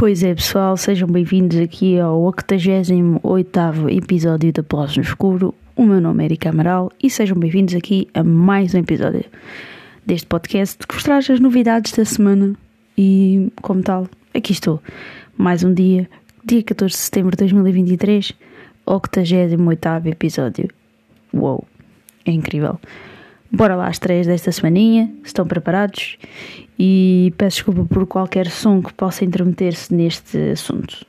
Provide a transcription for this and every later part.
Pois é, pessoal, sejam bem-vindos aqui ao 88 episódio da Pós no Escuro. O meu nome é Erika Amaral e sejam bem-vindos aqui a mais um episódio deste podcast que vos traz as novidades da semana. E, como tal, aqui estou, mais um dia, dia 14 de setembro de 2023, 88 episódio. Uou, é incrível. Bora lá às três desta semaninha, estão preparados? E peço desculpa por qualquer som que possa intermeter-se neste assunto.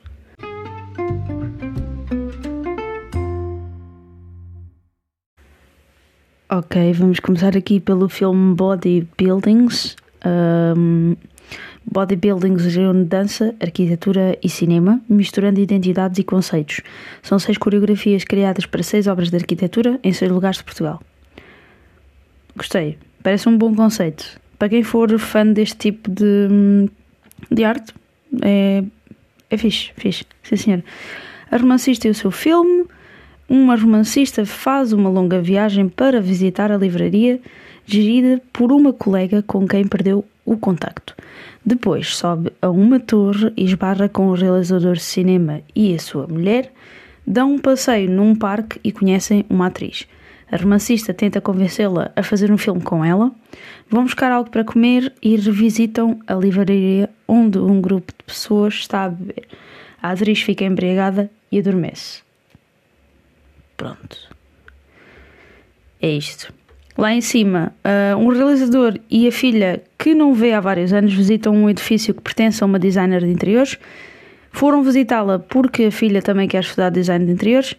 Ok, vamos começar aqui pelo filme Bodybuildings. Um, Bodybuildings reúne dança, arquitetura e cinema, misturando identidades e conceitos. São seis coreografias criadas para seis obras de arquitetura em seis lugares de Portugal. Gostei. Parece um bom conceito. Para quem for fã deste tipo de, de arte, é, é fixe, fixe. Sim, senhor. A romancista e o seu filme. Uma romancista faz uma longa viagem para visitar a livraria gerida por uma colega com quem perdeu o contacto. Depois sobe a uma torre e esbarra com o realizador de cinema e a sua mulher, dão um passeio num parque e conhecem uma atriz. A romancista tenta convencê-la a fazer um filme com ela. Vão buscar algo para comer e revisitam a livraria onde um grupo de pessoas está a beber. A atriz fica embriagada e adormece. Pronto. É isto. Lá em cima, uh, um realizador e a filha, que não vê há vários anos, visitam um edifício que pertence a uma designer de interiores. Foram visitá-la porque a filha também quer estudar design de interiores.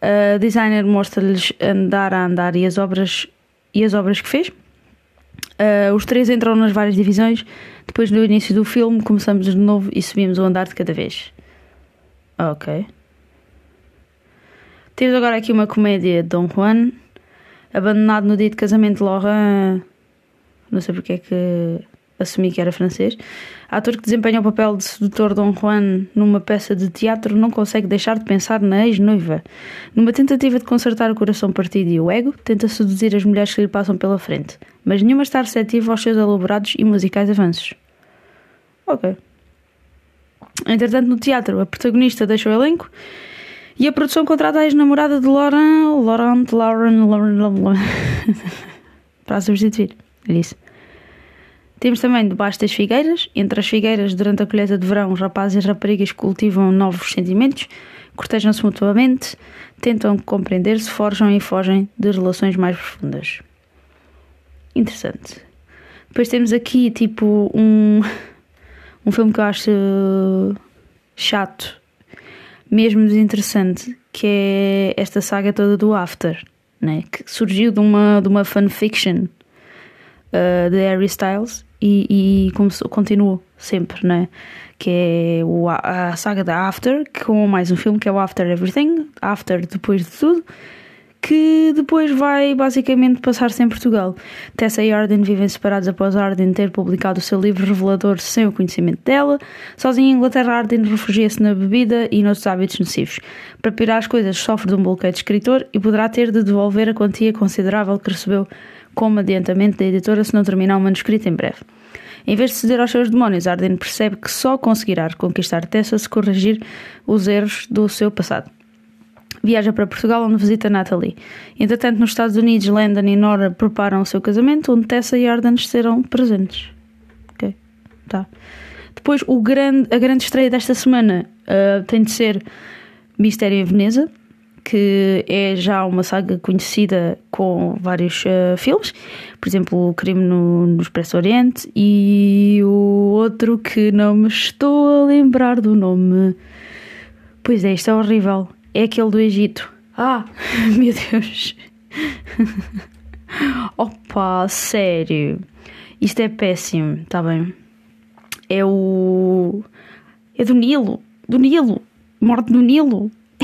A designer mostra-lhes andar a andar e as obras, e as obras que fez. Uh, os três entram nas várias divisões. Depois, no início do filme, começamos de novo e subimos o andar de cada vez. Ok. Temos agora aqui uma comédia Don Juan, abandonado no dia de casamento de Laurent. Não sei porque é que assumi que era francês. Ator que desempenha o papel de sedutor Dom Juan numa peça de teatro não consegue deixar de pensar na ex-noiva. Numa tentativa de consertar o coração partido e o ego, tenta seduzir as mulheres que lhe passam pela frente, mas nenhuma está receptiva aos seus elaborados e musicais avanços. Ok. Entretanto, no teatro, a protagonista deixa o elenco e a produção contrata a ex-namorada de Laurent, Laurent, Laurent, Laurent, Laurent, para a substituir. É isso. Temos também debaixo das figueiras. Entre as figueiras, durante a colheita de verão, os rapazes e raparigas cultivam novos sentimentos, cortejam-se mutuamente, tentam compreender-se, forjam e fogem de relações mais profundas. Interessante. Depois temos aqui, tipo, um, um filme que eu acho chato, mesmo desinteressante, que é esta saga toda do After, né? que surgiu de uma, de uma fanfiction uh, de Harry Styles e, e começou, continuou sempre, né? Que é o, a saga da After, com mais um filme que é o After Everything, After depois de tudo, que depois vai basicamente passar-se em Portugal. Tessa e Arden vivem separados após Arden ter publicado o seu livro revelador sem o conhecimento dela. Sozinha em Inglaterra, Arden refugia-se na bebida e nos hábitos nocivos. Para piorar as coisas, sofre de um bloqueio de escritor e poderá ter de devolver a quantia considerável que recebeu como adiantamento da editora se não terminar o manuscrito em breve. Em vez de ceder aos seus demónios, Arden percebe que só conseguirá conquistar Tessa se corrigir os erros do seu passado. Viaja para Portugal, onde visita Natalie. Entretanto, nos Estados Unidos, Landon e Nora preparam o seu casamento, onde Tessa e Arden serão presentes. Ok, tá. Depois, o grande, a grande estreia desta semana uh, tem de ser Mistério em Veneza que é já uma saga conhecida com vários uh, filmes, por exemplo, O Crime no, no Expresso Oriente e o outro que não me estou a lembrar do nome. Pois é, isto é horrível. É aquele do Egito. Ah, meu Deus. Opa, sério. Isto é péssimo, tá bem? É o. É do Nilo. Do Nilo. Morte no Nilo.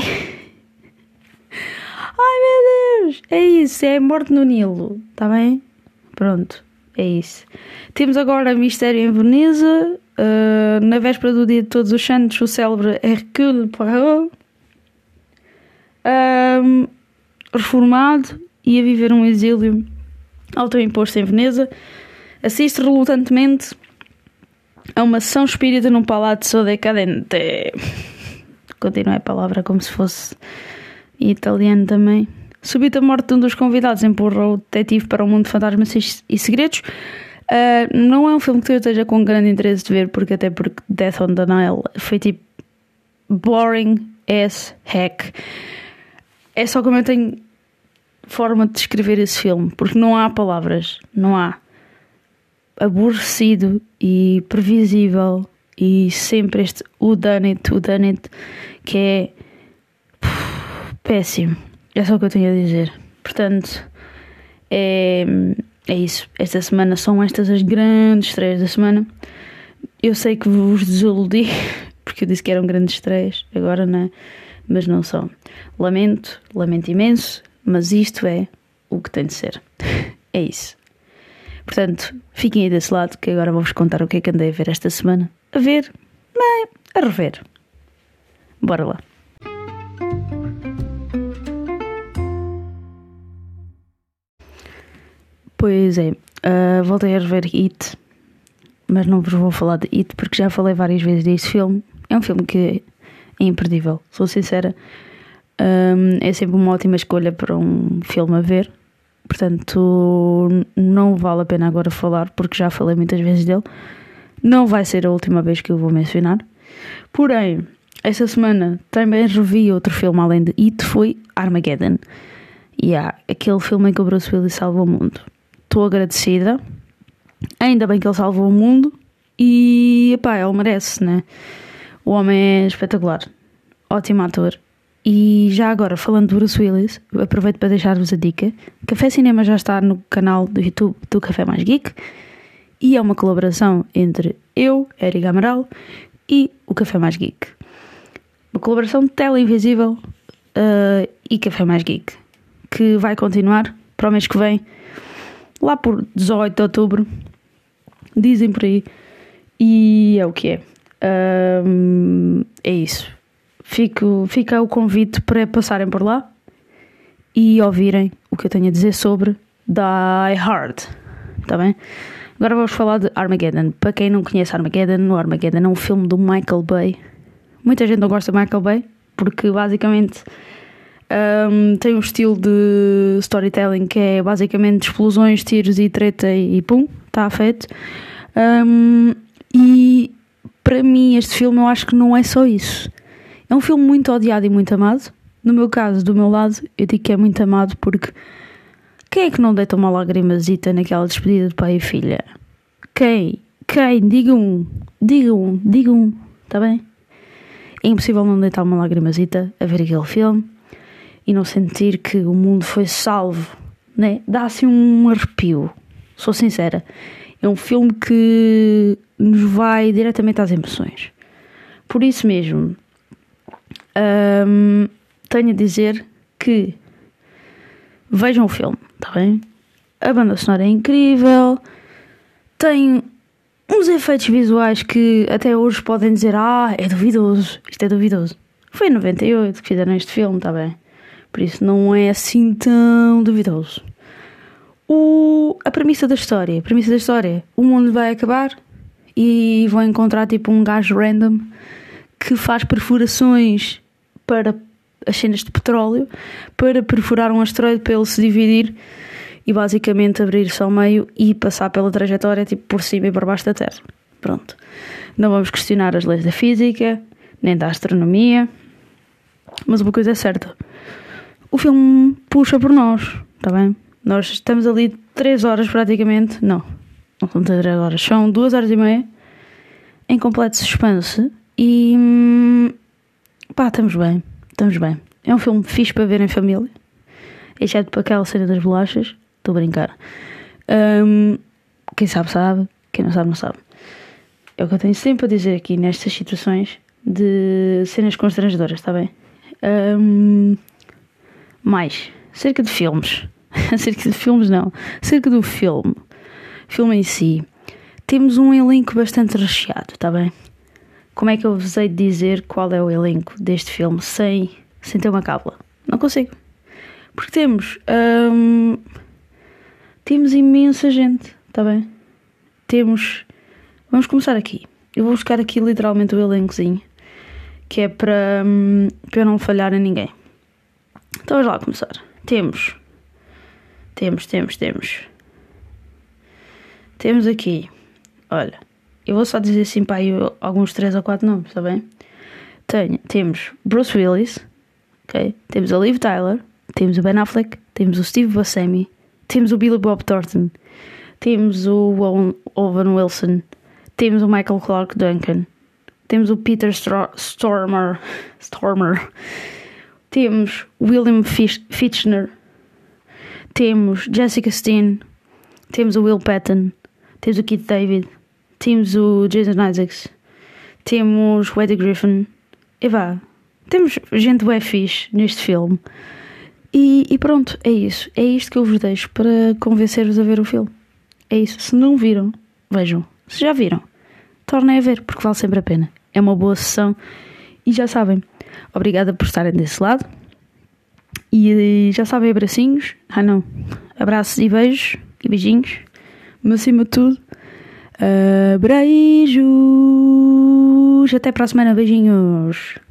Ai meu Deus! É isso, é morte no Nilo, está bem? Pronto, é isso. Temos agora Mistério em Veneza uh, na véspera do dia de Todos os Santos, o célebre Hercule Poirot, um, reformado, ia viver um exílio autoimposto em Veneza, assiste relutantemente a uma sessão espírita num palazzo decadente. Continua a palavra como se fosse italiano também. Subita a morte de um dos convidados empurra o detetive para o um mundo de fantasmas e segredos. Uh, não é um filme que eu esteja com grande interesse de ver, porque até porque Death on the Nile foi tipo boring as heck. É só como eu tenho forma de descrever esse filme, porque não há palavras, não há. Aborrecido e previsível e sempre este o it, o it, que é péssimo. É só o que eu tenho a dizer. Portanto, é, é isso. Esta semana são estas as grandes estreias da semana. Eu sei que vos desiludi, porque eu disse que eram grandes estreias, agora não é, mas não são. Lamento, lamento imenso, mas isto é o que tem de ser. É isso. Portanto, fiquem aí desse lado que agora vou-vos contar o que é que andei a ver esta semana. A ver, bem, a rever. Bora lá. Pois é, uh, voltei a rever It, mas não vos vou falar de It porque já falei várias vezes deste filme. É um filme que imperdível, sou sincera. Um, é sempre uma ótima escolha para um filme a ver. Portanto, não vale a pena agora falar porque já falei muitas vezes dele. Não vai ser a última vez que eu vou mencionar. Porém, esta semana também revi outro filme além de It, foi Armageddon. E yeah, aquele filme em que o Bruce Willis salva o mundo estou agradecida. Ainda bem que ele salvou o mundo e pá, ele merece, né? O homem é espetacular, ótimo ator. E já agora, falando de Bruce Willis, aproveito para deixar-vos a dica: Café Cinema já está no canal do YouTube do Café Mais Geek e é uma colaboração entre eu, Eric Amaral, e o Café Mais Geek. Uma colaboração de Tela Invisível uh, e Café Mais Geek que vai continuar para o mês que vem lá por 18 de outubro, dizem por aí, e é o que é. Um, é isso. Fico, fica o convite para passarem por lá e ouvirem o que eu tenho a dizer sobre Die Hard. Está bem? Agora vamos falar de Armageddon. Para quem não conhece Armageddon, o Armageddon é um filme do Michael Bay. Muita gente não gosta de Michael Bay porque basicamente um, tem um estilo de storytelling que é basicamente explosões, tiros e treta e, pum, está feito. Um, e para mim, este filme eu acho que não é só isso. É um filme muito odiado e muito amado. No meu caso, do meu lado, eu digo que é muito amado porque quem é que não deita uma lagrimazita naquela despedida de pai e filha? Quem? Quem? Diga um, diga um, diga um, está bem? É impossível não deitar uma lagrimazita a ver aquele filme e não sentir que o mundo foi salvo, né? Dá assim um arrepio. Sou sincera. É um filme que nos vai diretamente às emoções. Por isso mesmo, hum, tenho a dizer que vejam o filme, está bem? A banda sonora é incrível, tem uns efeitos visuais que até hoje podem dizer: Ah, é duvidoso, isto é duvidoso. Foi em 98 que fizeram este filme, está bem? Por isso não é assim tão duvidoso. O, a premissa da história. A premissa da história. O mundo vai acabar e vão encontrar tipo um gajo random que faz perfurações para as cenas de petróleo para perfurar um asteroide para ele se dividir e basicamente abrir-se ao meio e passar pela trajetória tipo por cima e por baixo da Terra. Pronto. Não vamos questionar as leis da física, nem da astronomia, mas uma coisa é certa o filme puxa por nós, está bem? Nós estamos ali três horas praticamente, não, não são três horas, são duas horas e meia em completo suspense e hum, pá, estamos bem, estamos bem. É um filme fixe para ver em família, exceto para aquela cena das bolachas, estou a brincar. Um, quem sabe, sabe, quem não sabe, não sabe. É o que eu tenho sempre a dizer aqui nestas situações de cenas constrangedoras, está bem? Um, mais, cerca de filmes. cerca de filmes não. Cerca do filme. Filme em si. temos um elenco bastante recheado, está bem? Como é que eu vos hei de dizer qual é o elenco deste filme sem, sem ter uma cábula? Não consigo. Porque temos. Hum, temos imensa gente, está bem? Temos. Vamos começar aqui. Eu vou buscar aqui literalmente o elencozinho, que é para, hum, para não falhar a ninguém. Então vamos lá começar. Temos. Temos, temos, temos. Temos aqui. Olha, eu vou só dizer assim para aí alguns 3 ou 4 nomes, está bem? Tenho, temos Bruce Willis, ok? Temos a Liv Tyler, temos o Ben Affleck, temos o Steve Buscemi, temos o Billy Bob Thornton, temos o Owen Wilson, temos o Michael Clark Duncan, temos o Peter Stormer, Stormer, temos William Fitchner, temos Jessica Steen, temos o Will Patton, temos o Keith David, temos o Jason Isaacs, temos o Eddie Griffin, e vá, temos gente bem fixe neste filme. E, e, pronto, é isso. É isto que eu vos deixo para convencer-vos a ver o filme. É isso. Se não viram, vejam. Se já viram, tornem a ver, porque vale sempre a pena. É uma boa sessão. E já sabem, obrigada por estarem desse lado. E já sabem, abracinhos. Ah, não. Abraços e beijos e beijinhos. Mas acima de tudo, uh, beijos. Até para a semana. Beijinhos.